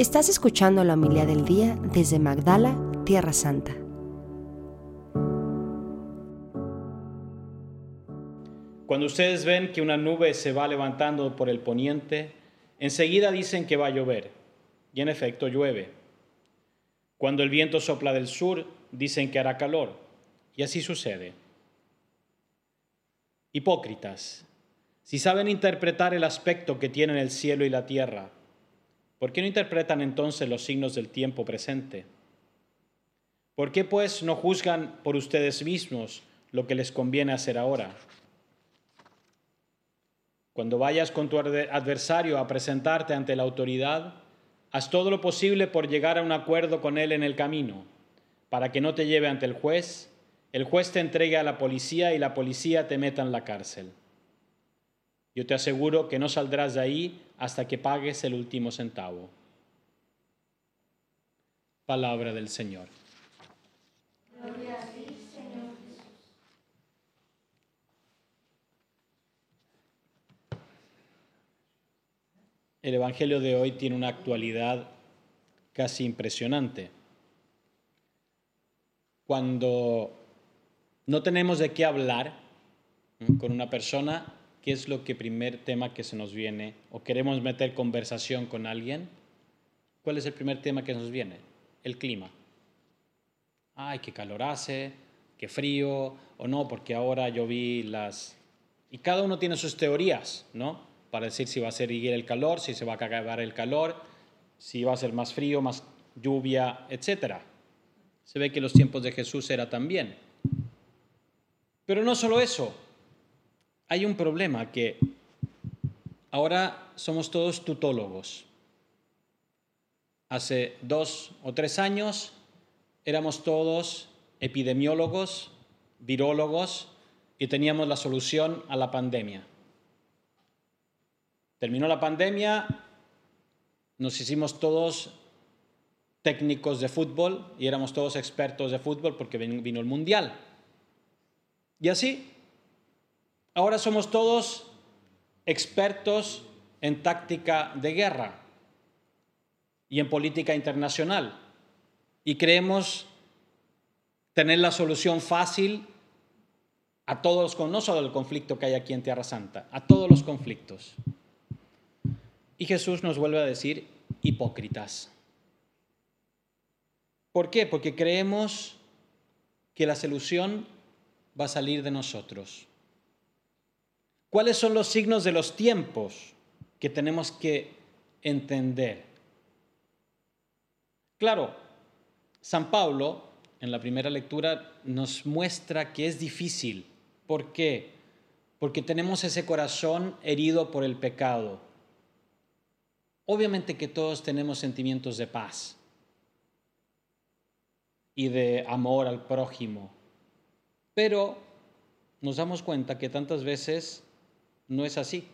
Estás escuchando la humildad del día desde Magdala, Tierra Santa. Cuando ustedes ven que una nube se va levantando por el poniente, enseguida dicen que va a llover, y en efecto llueve. Cuando el viento sopla del sur, dicen que hará calor, y así sucede. Hipócritas, si saben interpretar el aspecto que tienen el cielo y la tierra, ¿por qué no interpretan entonces los signos del tiempo presente? ¿Por qué pues no juzgan por ustedes mismos lo que les conviene hacer ahora? Cuando vayas con tu adversario a presentarte ante la autoridad, haz todo lo posible por llegar a un acuerdo con él en el camino, para que no te lleve ante el juez, el juez te entregue a la policía y la policía te meta en la cárcel. Yo te aseguro que no saldrás de ahí hasta que pagues el último centavo. Palabra del Señor. Gloria a ti, Señor Jesús. El Evangelio de hoy tiene una actualidad casi impresionante. Cuando no tenemos de qué hablar con una persona, ¿qué es lo que primer tema que se nos viene? ¿O queremos meter conversación con alguien? ¿Cuál es el primer tema que nos viene? El clima. Ay, qué calor hace, qué frío, o no, porque ahora yo vi las... Y cada uno tiene sus teorías, ¿no? Para decir si va a ser el calor, si se va a acabar el calor, si va a ser más frío, más lluvia, etc. Se ve que los tiempos de Jesús era también. Pero no solo eso, hay un problema que ahora somos todos tutólogos. Hace dos o tres años éramos todos epidemiólogos, virólogos y teníamos la solución a la pandemia. Terminó la pandemia, nos hicimos todos técnicos de fútbol y éramos todos expertos de fútbol porque vino el mundial. Y así Ahora somos todos expertos en táctica de guerra y en política internacional y creemos tener la solución fácil a todos los, no solo conflicto que hay aquí en Tierra Santa, a todos los conflictos. Y Jesús nos vuelve a decir hipócritas. ¿Por qué? Porque creemos que la solución va a salir de nosotros. ¿Cuáles son los signos de los tiempos que tenemos que entender? Claro, San Pablo en la primera lectura nos muestra que es difícil. ¿Por qué? Porque tenemos ese corazón herido por el pecado. Obviamente que todos tenemos sentimientos de paz y de amor al prójimo, pero nos damos cuenta que tantas veces no es así.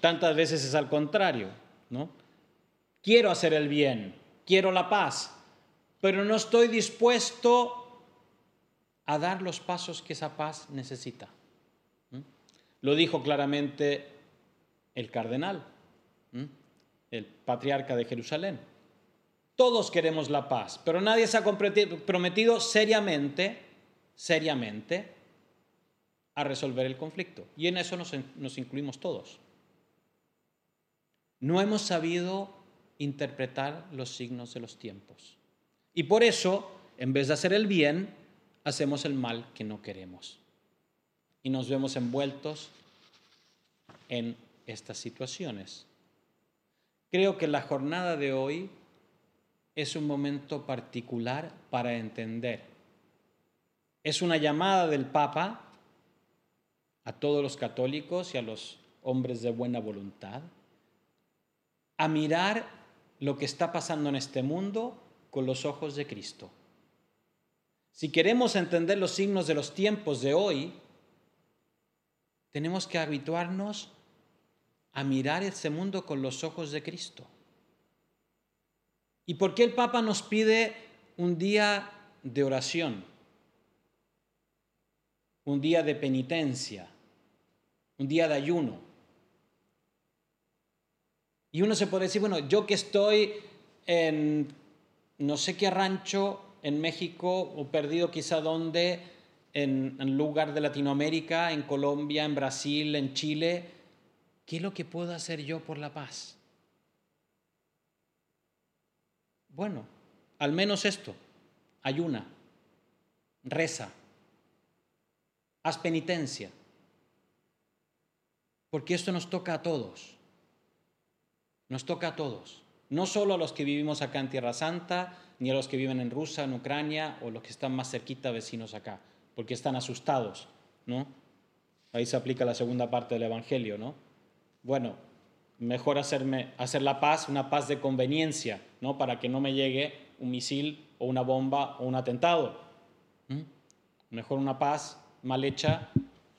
Tantas veces es al contrario, ¿no? Quiero hacer el bien, quiero la paz, pero no estoy dispuesto a dar los pasos que esa paz necesita. Lo dijo claramente el cardenal, el patriarca de Jerusalén. Todos queremos la paz, pero nadie se ha prometido seriamente, seriamente, a resolver el conflicto. Y en eso nos, incluimos todos. No hemos sabido interpretar los signos de los tiempos. Y por eso, en vez de hacer el bien, hacemos el mal que no queremos. Y nos vemos envueltos en estas situaciones. Creo que la jornada de hoy es un momento particular para entender. Es una llamada del Papa a todos los católicos y a los hombres de buena voluntad a mirar lo que está pasando en este mundo con los ojos de Cristo. Si queremos entender los signos de los tiempos de hoy, tenemos que habituarnos a mirar este mundo con los ojos de Cristo. ¿Y por qué el Papa nos pide un día de oración? Un día de penitencia, un día de ayuno. Y uno se puede decir, bueno, yo que estoy en no sé qué rancho en México o perdido quizá dónde, en, lugar de Latinoamérica, en Colombia, en Brasil, en Chile, ¿qué es lo que puedo hacer yo por la paz? Bueno, al menos esto, ayuna, reza, haz penitencia, porque esto nos toca a todos, nos toca a todos, no solo a los que vivimos acá en Tierra Santa, ni a los que viven en Rusia, en Ucrania, o los que están más cerquita vecinos acá, porque están asustados, ¿no? Ahí se aplica la segunda parte del Evangelio, ¿no? Bueno, mejor hacerme, hacer la paz, una paz de conveniencia, ¿no? Para que no me llegue un misil o una bomba o un atentado. ¿Mm? Mejor una paz mal hecha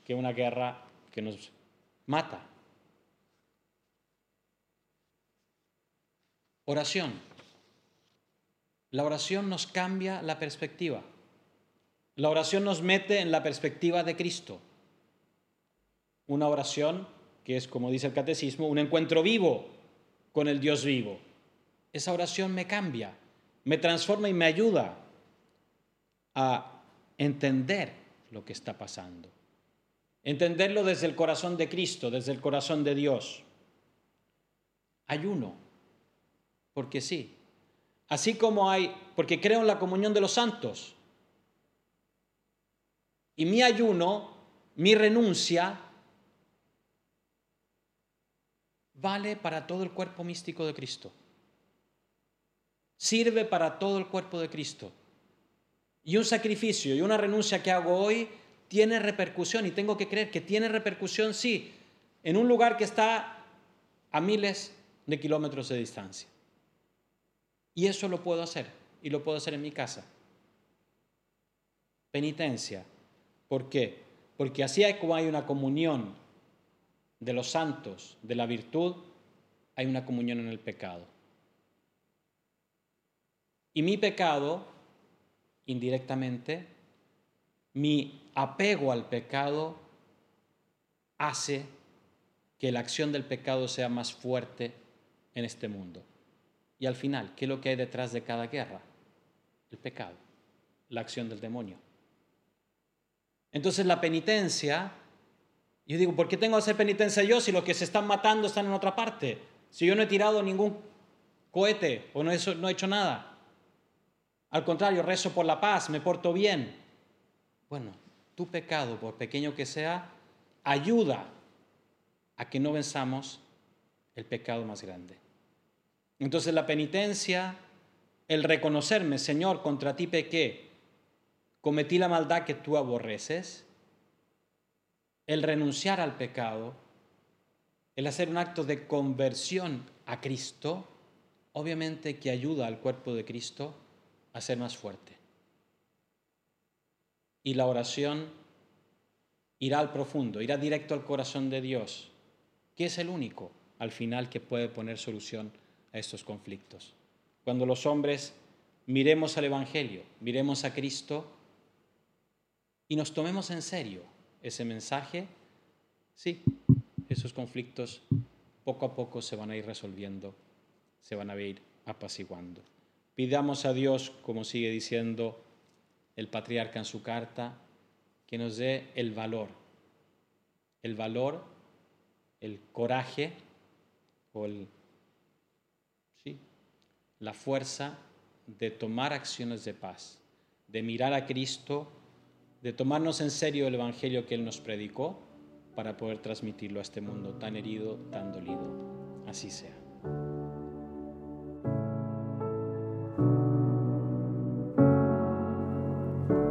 que una guerra que nos mata. Oración. La oración nos cambia la perspectiva. La oración nos mete en la perspectiva de Cristo. Una oración que es, como dice el catecismo, un encuentro vivo con el Dios vivo. Esa oración me cambia, me transforma y me ayuda a entender lo que está pasando. Entenderlo desde el corazón de Cristo, desde el corazón de Dios. Ayuno, porque sí. Así como hay, porque creo en la comunión de los santos. Y mi ayuno, mi renuncia, vale para todo el cuerpo místico de Cristo. Sirve para todo el cuerpo de Cristo. Y un sacrificio y una renuncia que hago hoy tiene repercusión y tengo que creer que tiene repercusión, sí, en un lugar que está a miles de kilómetros de distancia. Y eso lo puedo hacer y lo puedo hacer en mi casa. Penitencia. ¿Por qué? Porque así como hay una comunión de los santos, de la virtud, hay una comunión en el pecado. Y mi pecado, indirectamente, mi apego al pecado hace que la acción del pecado sea más fuerte en este mundo. Y al final, ¿qué es lo que hay detrás de cada guerra? El pecado, la acción del demonio. Entonces la penitencia yo digo, ¿por qué tengo que hacer penitencia yo si los que se están matando están en otra parte? Si yo no he tirado ningún cohete o no he, no he hecho nada. Al contrario, rezo por la paz, me porto bien. Bueno, tu pecado, por pequeño que sea, ayuda a que no venzamos el pecado más grande. Entonces la penitencia, el reconocerme, Señor, contra ti pequé, cometí la maldad que tú aborreces, el renunciar al pecado, el hacer un acto de conversión a Cristo, obviamente que ayuda al cuerpo de Cristo a ser más fuerte. Y la oración irá al profundo, irá directo al corazón de Dios, que es el único al final que puede poner solución a estos conflictos. Cuando los hombres miremos al Evangelio, miremos a Cristo y nos tomemos en serio ese mensaje, sí, esos conflictos poco a poco se van a ir resolviendo, se van a ir apaciguando. Pidamos a Dios, como sigue diciendo el patriarca en su carta, que nos dé el valor, el valor, el coraje o el, sí, la fuerza de tomar acciones de paz, de mirar a Cristo de tomarnos en serio el Evangelio que Él nos predicó para poder transmitirlo a este mundo tan herido, tan dolido. Así sea.